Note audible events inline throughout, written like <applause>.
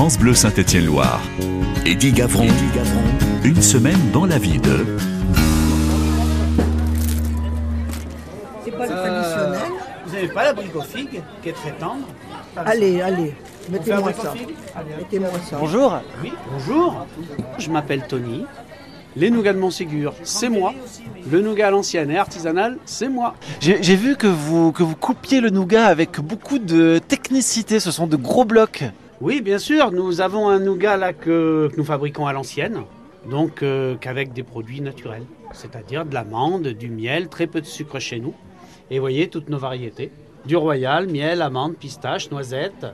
France Bleu Saint-Étienne-Loire. Eddie Gavron, une semaine dans la vie de... C'est pas le Euh, traditionnel. Vous n'avez pas l'abricot aux figues qui est très tendre Allez, allez, mettez-moi ça. Mettez-moi ça. Bonjour. Oui, bonjour. Je m'appelle Tony. Les nougats de Montségur, c'est moi. Le nougat à l'ancienne et artisanal, c'est moi. J'ai j'ai vu que vous, que vous coupiez le nougat avec beaucoup de technicité. Ce sont de gros blocs. Oui, bien sûr, nous avons un nougat que, nous fabriquons à l'ancienne, donc euh, qu'avec des produits naturels, c'est-à-dire de l'amande, du miel, très peu de sucre chez nous. Et voyez toutes nos variétés. Du royal, miel, amande, pistache, noisette.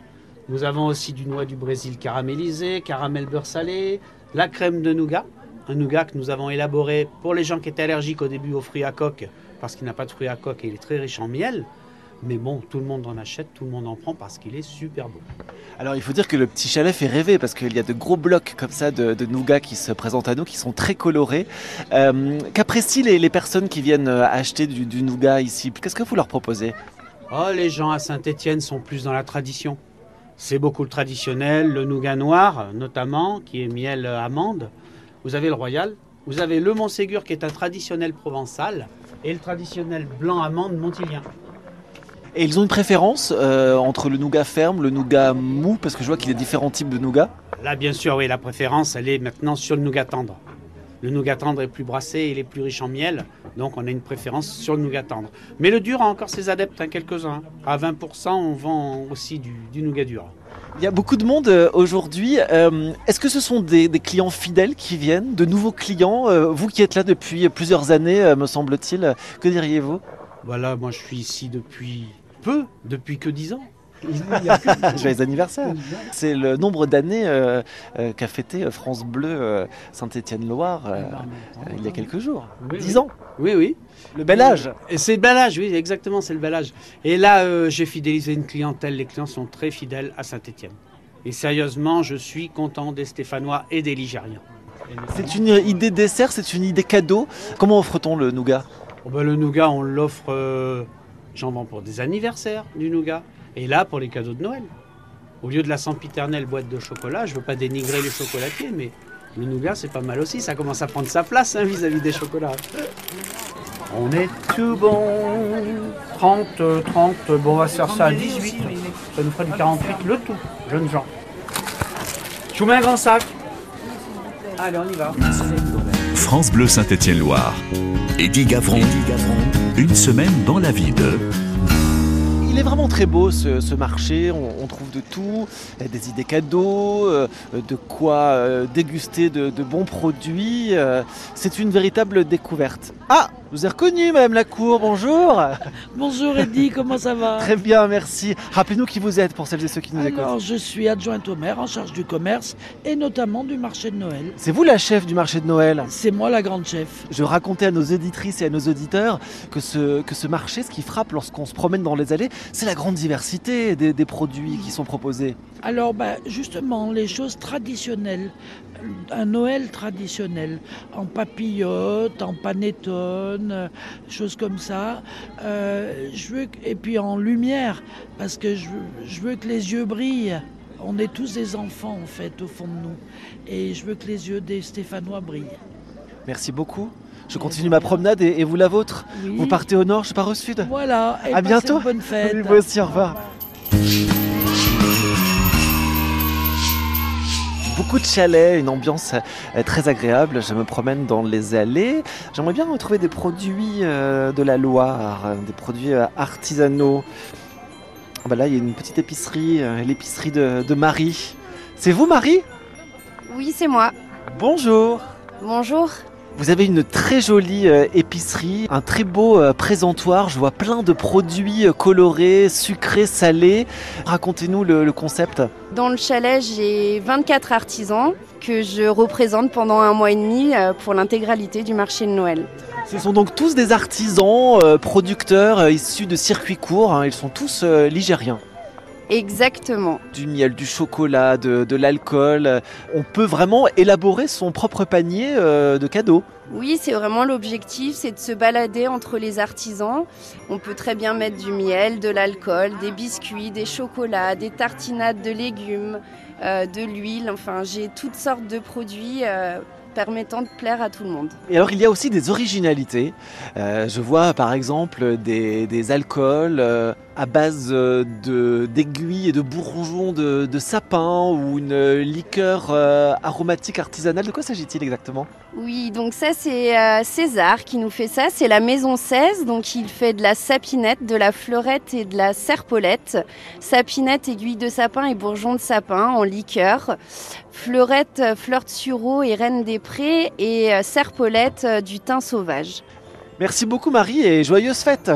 Nous avons aussi du noix du Brésil caramélisé, caramel beurre salé, la crème de nougat. Un nougat que nous avons élaboré pour les gens qui étaient allergiques au début aux fruits à coque, parce qu'il n'a pas de fruits à coque et il est très riche en miel. Mais bon, tout le monde en achète, tout le monde en prend parce qu'il est super beau. Alors il faut dire que le petit chalet fait rêver parce qu'il y a de gros blocs comme ça de, de nougat qui se présentent à nous, qui sont très colorés. Euh, Qu'apprécient les, les personnes qui viennent euh, acheter du, du nougat ici? Qu'est-ce que vous leur proposez? Oh, les gens à Saint-Étienne sont plus dans la tradition. C'est beaucoup le traditionnel, le nougat noir notamment, qui est miel euh, amande. Vous avez le royal, vous avez le Montségur qui est un traditionnel provençal et le traditionnel blanc amande montilien. Et ils ont une préférence euh, entre le nougat ferme, le nougat mou, parce que je vois qu'il y a différents types de nougat. Là, bien sûr, oui, la préférence, elle est maintenant sur le nougat tendre. Le nougat tendre est plus brassé, il est plus riche en miel, donc on a une préférence sur le nougat tendre. Mais le dur a encore ses adeptes, hein, quelques-uns. À 20%, on vend aussi du, du nougat dur. Il y a beaucoup de monde euh, aujourd'hui. Euh, Est-ce que ce sont des, des clients fidèles qui viennent, de nouveaux clients Vous qui êtes là depuis plusieurs années, me semble-t-il, que diriez-vous? Voilà, moi je suis ici depuis peu, depuis que 10 ans. Joyeux anniversaire C'est le nombre d'années euh, euh, qu'a fêté France Bleu euh, Saint-Étienne-Loire euh, euh, il y a quelques jours. Oui, 10 oui. ans Oui, oui. Le bel âge Et c'est le bel âge, oui, exactement, c'est le bel âge. Et là, euh, j'ai fidélisé une clientèle. Les clients sont très fidèles à Saint-Étienne. Et sérieusement, je suis content des Stéphanois et des Ligériens. C'est une idée dessert, c'est une idée cadeau. Comment offre-t-on le nougat? Oh ben, le nougat, on l'offre, euh, j'en vends pour des anniversaires du nougat. Et là, pour les cadeaux de Noël. Au lieu de la sempiternelle boîte de chocolat, je veux pas dénigrer les chocolatiers, mais le nougat, c'est pas mal aussi. Ça commence à prendre sa place hein, vis-à-vis des chocolats. On est tout bon. 30, euh, 30, bon, on va se faire ça à 18. Ça nous ferait du 48 le tout, jeunes gens. Je vous mets un grand sac. Allez, on y va. France Bleu Saint-Étienne-Loire. Eddie Gavron, une semaine dans la vie de... Il est vraiment très beau ce, marché, on, trouve de tout, des idées cadeaux, euh, de quoi euh, déguster de, bons produits. euh, C'est une véritable découverte. Ah, vous ai reconnu Madame Lacour, bonjour Bonjour Eddy, comment ça va? Très bien, merci. Rappelez-nous qui vous êtes pour celles et ceux qui nous écoutent. Alors, je suis adjointe au maire en charge du commerce et notamment du marché de Noël. C'est vous la chef du marché de Noël? C'est moi la grande chef. Je racontais à nos auditrices et à nos auditeurs que ce, que ce marché, ce qui frappe lorsqu'on se promène dans les allées, c'est la grande diversité des, des produits qui sont proposés. Alors, bah, justement, les choses traditionnelles, un Noël traditionnel, en papillote, en panettone, euh, choses comme ça. Euh, je veux et puis en lumière, parce que je, veux- je veux que les yeux brillent. On est tous des enfants, en fait, au fond de nous. Et je veux que les yeux des Stéphanois brillent. Merci beaucoup. Je continue ma promenade et, et vous la vôtre. Oui. Vous partez au nord, je pars au sud. Voilà. Et À bientôt. une Bonne <laughs> fête. Oui, moi aussi, au revoir. Beaucoup de chalets, une ambiance euh, très agréable. Je me promène dans les allées. J'aimerais bien retrouver des produits euh, de la Loire, euh, des produits artisanaux. Ah bah là, il y a une petite épicerie, l'épicerie de, de Marie. C'est vous, Marie? Oui, c'est moi. Bonjour. Bonjour. Vous avez une très jolie euh, épicerie, un très beau euh, présentoir. Je vois plein de produits euh, colorés, sucrés, salés. Racontez-nous le, le concept. Dans le chalet, j'ai 24 artisans que je représente pendant un mois et demi pour l'intégralité du marché de Noël. Ce sont donc tous des artisans, producteurs issus de circuits courts. hein. Ils sont tous ligériens. Exactement. Du miel, du chocolat, de, de l'alcool. On peut vraiment élaborer son propre panier euh, de cadeaux. Oui, c'est vraiment l'objectif, c'est de se balader entre les artisans. On peut très bien mettre du miel, de l'alcool, des biscuits, des chocolats, des tartinades de légumes, euh, de l'huile. Enfin, j'ai toutes sortes de produits euh, permettant de plaire à tout le monde. Et alors il y a aussi des originalités. Euh, je vois par exemple des, des alcools euh, à base euh, d'aiguilles et de bourgeons de, de sapin ou une liqueur euh, aromatique artisanale. De quoi s'agit-il exactement? Oui, donc ça c'est euh, César qui nous fait ça. C'est la maison 16, donc il fait de la sapinette, de la fleurette et de la serpolette. Sapinette, aiguille de sapin et bourgeons de sapin en liqueur. Fleurette, euh, fleur de sureau et reine des prés et euh, serpolette, euh, du thym sauvage. Merci beaucoup Marie et joyeuses fêtes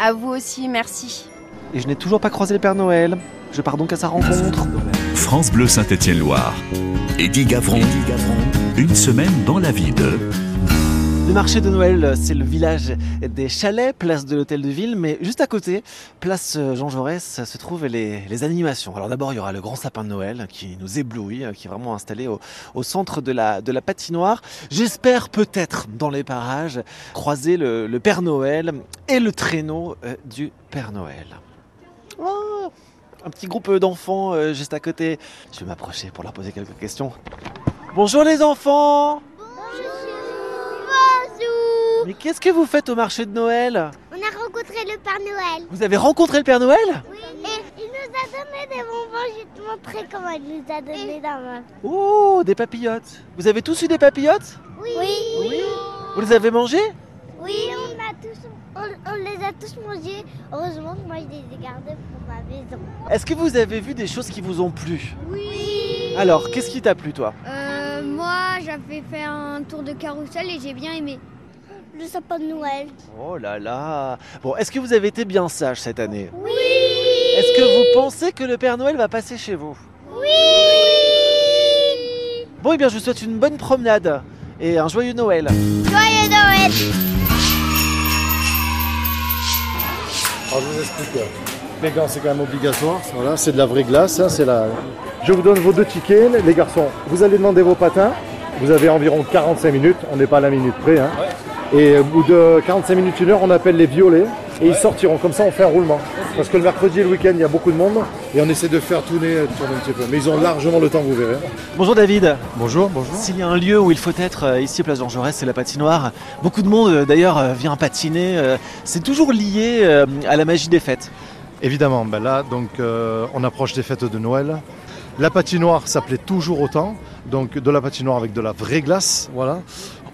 À vous aussi, merci. Et je n'ai toujours pas croisé le Père Noël. Je pars donc à sa rencontre. France Bleu Saint-Étienne-Loire. Eddie Gavron. Une semaine dans la vie de... Le marché de Noël, c'est le village des chalets, place de l'hôtel de ville, mais juste à côté, place Jean Jaurès, se trouvent les, animations. Alors d'abord, il y aura le grand sapin de Noël qui nous éblouit, qui est vraiment installé au, centre de la, patinoire. J'espère peut-être dans les parages croiser le, Père Noël et le traîneau euh, du Père Noël. Oh, un petit groupe d'enfants euh, juste à côté. Je vais m'approcher pour leur poser quelques questions. Bonjour les enfants Mais qu'est-ce que vous faites au marché de Noël On a rencontré le Père Noël. Vous avez rencontré le Père Noël Oui. Et il nous a donné des bonbons. Je vais te montrer comment il nous a donné dans ma. Oh, des papillotes. Vous avez tous eu des papillotes Oui. Oui. Vous les avez mangées Oui, on a tous, on, on les a tous mangés. Heureusement que moi je les ai gardés pour ma maison. Est-ce que vous avez vu des choses qui vous ont plu Oui. Alors, qu'est-ce qui t'a plu toi Euh, moi, j'avais fait un tour de carrousel et j'ai bien aimé. Le sapin de Noël. Oh là là Bon, est-ce que vous avez été bien sage cette année? Oui. Est-ce que vous pensez que le Père Noël va passer chez vous? Oui. Bon, eh bien, je vous souhaite une bonne promenade et un joyeux Noël. Joyeux Noël. Alors je vous explique. Les gants c'est quand même obligatoire. Voilà, c'est de la vraie glace. hein, c'est la... Je vous donne vos deux tickets, les garçons. Vous allez demander vos patins. Vous avez environ 45 minutes. On n'est pas à la minute près. hein. Et au bout de 45 minutes, une heure, on appelle les violets. Et ils sortiront. Comme ça, on fait un roulement. Parce que le mercredi et le week-end, il y a beaucoup de monde. Et on essaie de faire tourner, tourner un petit peu. Mais ils ont largement le temps, vous verrez. Bonjour David. Bonjour, bonjour. S'il y a un lieu où il faut être euh, ici, place Jean Jaurès, c'est la patinoire. Beaucoup de monde euh, d'ailleurs euh, vient patiner. C'est toujours lié à la magie des fêtes. Évidemment, ben là, donc, euh, on approche des fêtes de Noël. La patinoire s'appelait toujours autant, donc de la patinoire avec de la vraie glace, voilà.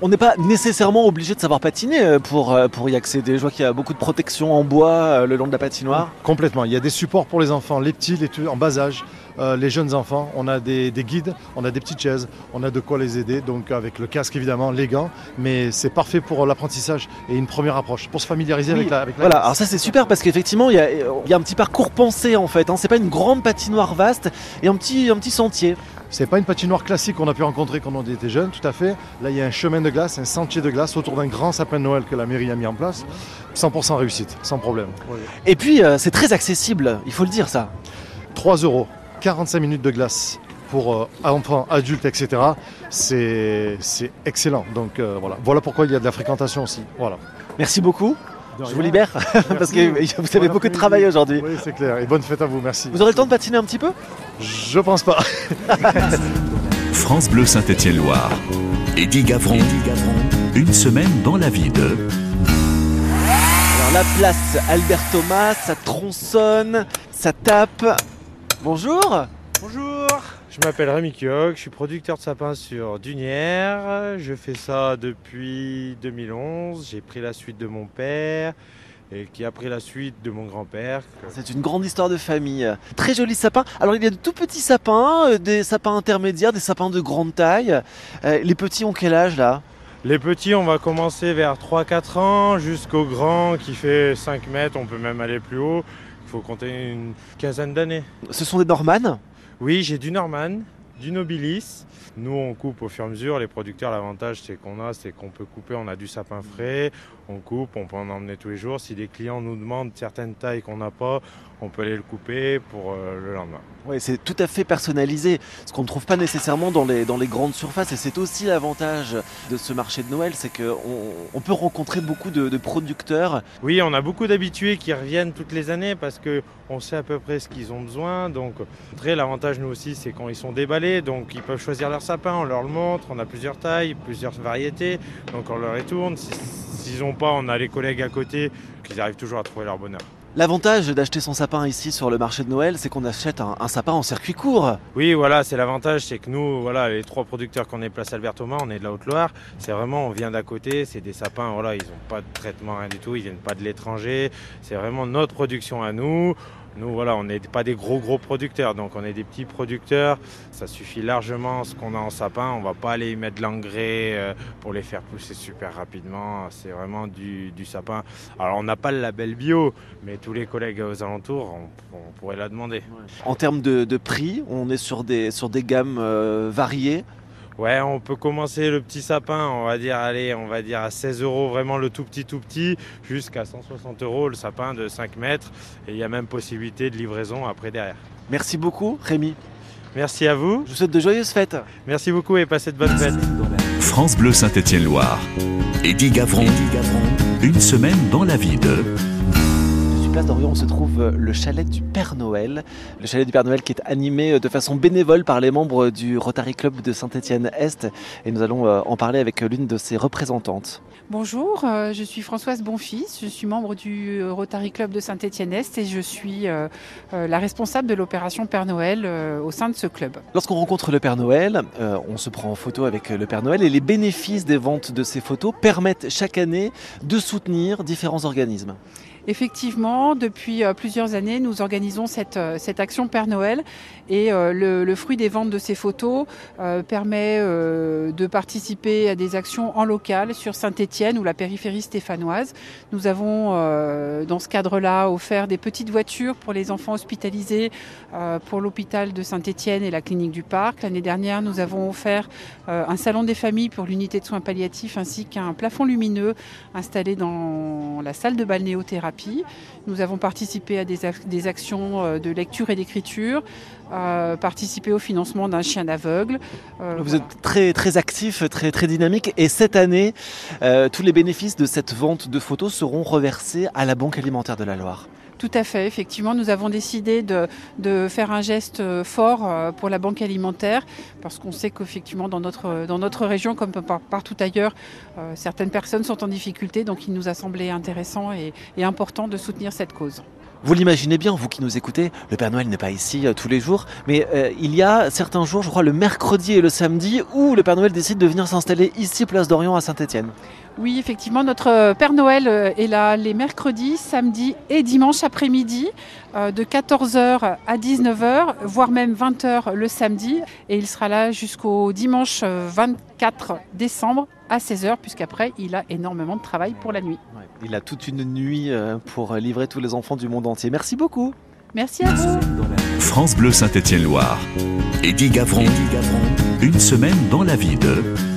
On n'est pas nécessairement obligé de savoir patiner euh, pour, euh, pour y accéder. Je vois qu'il y a beaucoup de protection en bois euh, le long de la patinoire. Complètement. Il y a des supports pour les enfants, les petits, les tout- en bas âge, euh, les jeunes enfants. On a des, des guides, on a des petites chaises, on a de quoi les aider. Donc avec le casque évidemment, les gants, mais c'est parfait pour l'apprentissage et une première approche, pour se familiariser Oui, avec la. Avec la Voilà, alors ça c'est super parce qu'effectivement il y, a, il y a un petit parcours pensé en fait. Hein. C'est pas une grande patinoire vaste et un petit, un petit sentier. C'est pas une patinoire classique qu'on a pu rencontrer quand on était jeune, tout à fait. Là, il y a un chemin de glace, un sentier de glace autour d'un grand sapin de Noël que la mairie a mis en place. 100% réussite, sans problème. Et puis euh, c'est très accessible, il faut le dire ça. 3 euros, 45 minutes de glace pour euh, enfants, adultes, etc. C'est c'est excellent. Donc euh, voilà. voilà pourquoi il y a de la fréquentation aussi. Voilà. Merci beaucoup. Je vous libère <laughs> parce que vous avez Bon beaucoup de travail aujourd'hui. Oui, c'est clair. Et bonne fête à vous, merci. Vous aurez le temps de patiner un petit peu? Je pense pas. <laughs> France Bleu Saint-Étienne-Loire. Eddie Gavron. Une semaine dans la vie de... Alors la place Albert Thomas, ça tronçonne, ça tape. Bonjour Bonjour, je m'appelle Rémi Kioc, je suis producteur de sapins sur Dunière. Je fais ça depuis 2011. J'ai pris la suite de mon père et qui a pris la suite de mon grand-père. C'est une grande histoire de famille. Très joli sapin. Alors il y a de tout petits sapins, euh, des sapins intermédiaires, des sapins de grande taille. Euh, les petits ont quel âge là? Les petits, on va commencer vers 3-4 ans jusqu'au grand qui fait 5 mètres, on peut même aller plus haut. Il faut compter une quinzaine d'années. Ce sont des Normannes Oui, j'ai du Norman, du Nobilis. Nous, on coupe au fur et à mesure. Les producteurs, l'avantage, c'est qu'on a, c'est qu'on peut couper. On a du sapin frais, on coupe, on peut en emmener tous les jours. Si des clients nous demandent certaines tailles qu'on n'a pas, on peut aller le couper pour euh, le lendemain. Oui, c'est tout à fait personnalisé, ce qu'on ne trouve pas nécessairement dans les, dans les grandes surfaces. Et c'est aussi l'avantage de ce marché de Noël, c'est qu'on on peut rencontrer beaucoup de, de, producteurs. Oui, on a beaucoup d'habitués qui reviennent toutes les années parce qu'on sait à peu près ce qu'ils ont besoin. Donc, très l'avantage, nous aussi, c'est quand ils sont déballés. Donc, ils peuvent choisir leur sapin, on leur le montre. On a plusieurs tailles, plusieurs variétés. Donc, on leur retourne. S'ils n'ont pas, on a les collègues à côté qui arrivent toujours à trouver leur bonheur. L'avantage d'acheter son sapin ici sur le marché de Noël, c'est qu'on achète un, sapin en circuit court. Oui, voilà, c'est l'avantage, c'est que nous, voilà, les trois producteurs qu'on est place Albert Thomas, on est de la Haute-Loire. C'est vraiment, on vient d'à côté, c'est des sapins, voilà, ils n'ont pas de traitement, rien du tout, ils viennent pas de l'étranger. C'est vraiment notre production à nous. Nous, voilà, on n'est pas des gros gros producteurs, donc on est des petits producteurs. Ça suffit largement ce qu'on a en sapin. On va pas aller y mettre de l'engrais euh, pour les faire pousser super rapidement. C'est vraiment du, sapin. Alors on n'a pas le label bio, mais tous les collègues aux alentours, on, pourrait la demander. En termes de, de, prix, on est sur des, sur des gammes euh, variées. Ouais, on peut commencer le petit sapin, on va dire, allez, on va dire à 16 euros, vraiment le tout petit, tout petit, jusqu'à 160 euros le sapin de 5 mètres. Et il y a même possibilité de livraison après derrière. Merci beaucoup, Rémi. Merci à vous. Je vous souhaite de joyeuses fêtes. Merci beaucoup et passez de bonnes fêtes. France Bleu Saint-Étienne-Loire. Eddie Gavron. Eddie Gavron. Une semaine dans la vie de place d'Orion se trouve le chalet du Père Noël. Le chalet du Père Noël qui est animé de façon bénévole par les membres du Rotary Club de Saint-Étienne-Est. Et nous allons en parler avec l'une de ses représentantes. Bonjour, je suis Françoise Bonfils, je suis membre du Rotary Club de Saint-Étienne-Est et je suis la responsable de l'opération Père Noël au sein de ce club. Lorsqu'on rencontre le Père Noël, on se prend en photo avec le Père Noël et les bénéfices des ventes de ces photos permettent chaque année de soutenir différents organismes. Effectivement, depuis euh, plusieurs années, nous organisons cette, euh, action Père Noël et euh, le, le, fruit des ventes de ces photos permet de participer à des actions en local sur Saint-Étienne ou la périphérie stéphanoise. Nous avons dans ce cadre-là offert des petites voitures pour les enfants hospitalisés pour l'hôpital de Saint-Étienne et la clinique du Parc. L'année dernière, nous avons offert un salon des familles pour l'unité de soins palliatifs ainsi qu'un plafond lumineux installé dans la salle de balnéothérapie. Nous avons participé à des, des actions de lecture et d'écriture, euh, participer au financement d'un chien aveugle. Euh, Vous voilà. êtes très, très actif, très, très dynamique et cette année, euh, tous les bénéfices de cette vente de photos seront reversés à la Banque alimentaire de la Loire. Tout à fait, effectivement, nous avons décidé de, faire un geste fort pour la banque alimentaire parce qu'on sait qu'effectivement dans notre, région, comme par, partout ailleurs, euh, certaines personnes sont en difficulté, donc il nous a semblé intéressant et important de soutenir cette cause. Vous l'imaginez bien, vous qui nous écoutez, le Père Noël n'est pas ici euh, tous les jours, mais euh, il y a certains jours, je crois le mercredi et le samedi, où le Père Noël décide de venir s'installer ici, place d'Orion à Saint-Étienne. Oui, effectivement, notre Père Noël est là les mercredis, samedis et dimanche après-midi euh, de 14h à 19h, voire même 20h le samedi. Et il sera là jusqu'au dimanche 24 décembre à 16h, puisqu'après, il a énormément de travail pour la nuit. Ouais, il a toute une nuit euh, pour livrer tous les enfants du monde entier. Merci beaucoup. Merci à vous. France Bleu Saint-Étienne-Loire. Eddie Gavron. Eddie Gavron. Une semaine dans la vie de...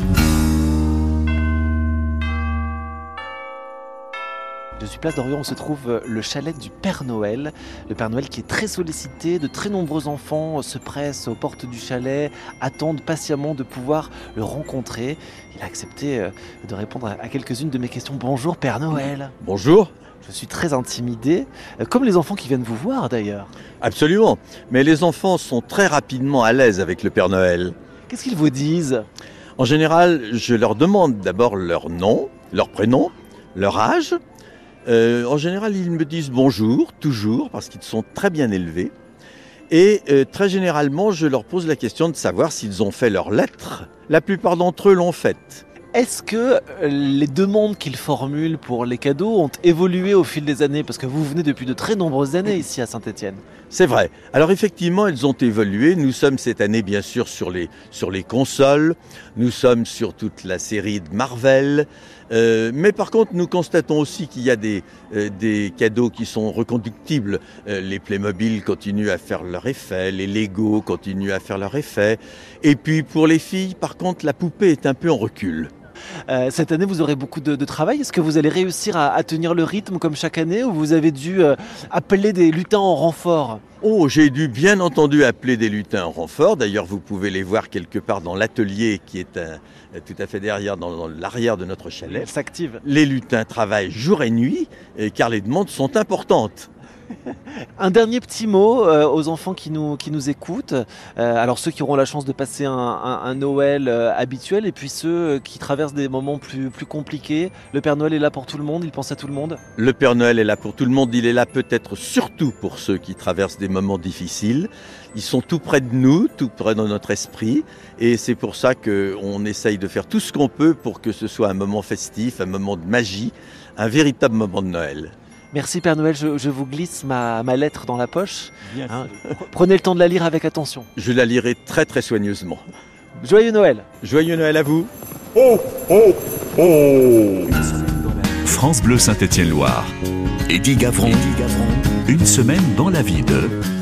suis place d'Orion, on se trouve le chalet du Père Noël. Le Père Noël qui est très sollicité, de très nombreux enfants se pressent aux portes du chalet, attendent patiemment de pouvoir le rencontrer. Il a accepté euh, de répondre à quelques-unes de mes questions. Bonjour Père Noël. Bonjour. Je suis très intimidé, euh, comme les enfants qui viennent vous voir d'ailleurs. Absolument, mais les enfants sont très rapidement à l'aise avec le Père Noël. Qu'est-ce qu'ils vous disent? En général, je leur demande d'abord leur nom, leur prénom, leur âge, euh, en général, ils me disent bonjour, toujours, parce qu'ils sont très bien élevés. Et euh, très généralement, je leur pose la question de savoir s'ils ont fait leurs lettres. La plupart d'entre eux l'ont faite. Est-ce que les demandes qu'ils formulent pour les cadeaux ont évolué au fil des années? Parce que vous venez depuis de très nombreuses années ici à Saint-Étienne. C'est vrai. Alors effectivement, elles ont évolué. Nous sommes cette année bien sûr sur les, consoles. Nous sommes sur toute la série de Marvel. Euh, mais par contre, nous constatons aussi qu'il y a des, euh, cadeaux qui sont reconductibles. Euh, les Playmobil continuent à faire leur effet, les Lego continuent à faire leur effet. Et puis pour les filles, par contre, la poupée est un peu en recul. Euh, cette année, vous aurez beaucoup de, de travail. Est-ce que vous allez réussir à, à, tenir le rythme comme chaque année ou vous avez dû euh, appeler des lutins en renfort? Oh, j'ai dû bien entendu appeler des lutins en renfort. D'ailleurs, vous pouvez les voir quelque part dans l'atelier qui est un, tout à fait derrière, dans, dans l'arrière de notre chalet. S'active. Les lutins travaillent jour et nuit car les demandes sont importantes. <laughs> Un dernier petit mot euh, aux enfants qui nous, écoutent. Euh, alors ceux qui auront la chance de passer un, Noël euh, habituel et puis ceux qui traversent des moments plus, plus compliqués. Le Père Noël est là pour tout le monde, il pense à tout le monde Le Père Noël est là pour tout le monde, il est là peut-être surtout pour ceux qui traversent des moments difficiles. Ils sont tout près de nous, tout près de notre esprit et c'est pour ça qu'on essaye de faire tout ce qu'on peut pour que ce soit un moment festif, un moment de magie, un véritable moment de Noël. Merci Père Noël, je, je vous glisse ma, ma, lettre dans la poche. Hein, prenez le temps de la lire avec attention. Je la lirai très très soigneusement. Joyeux Noël Joyeux Noël à vous oh, oh, oh. France Bleu Saint-Étienne-Loire. Eddie Gavron. Une semaine dans la vie de...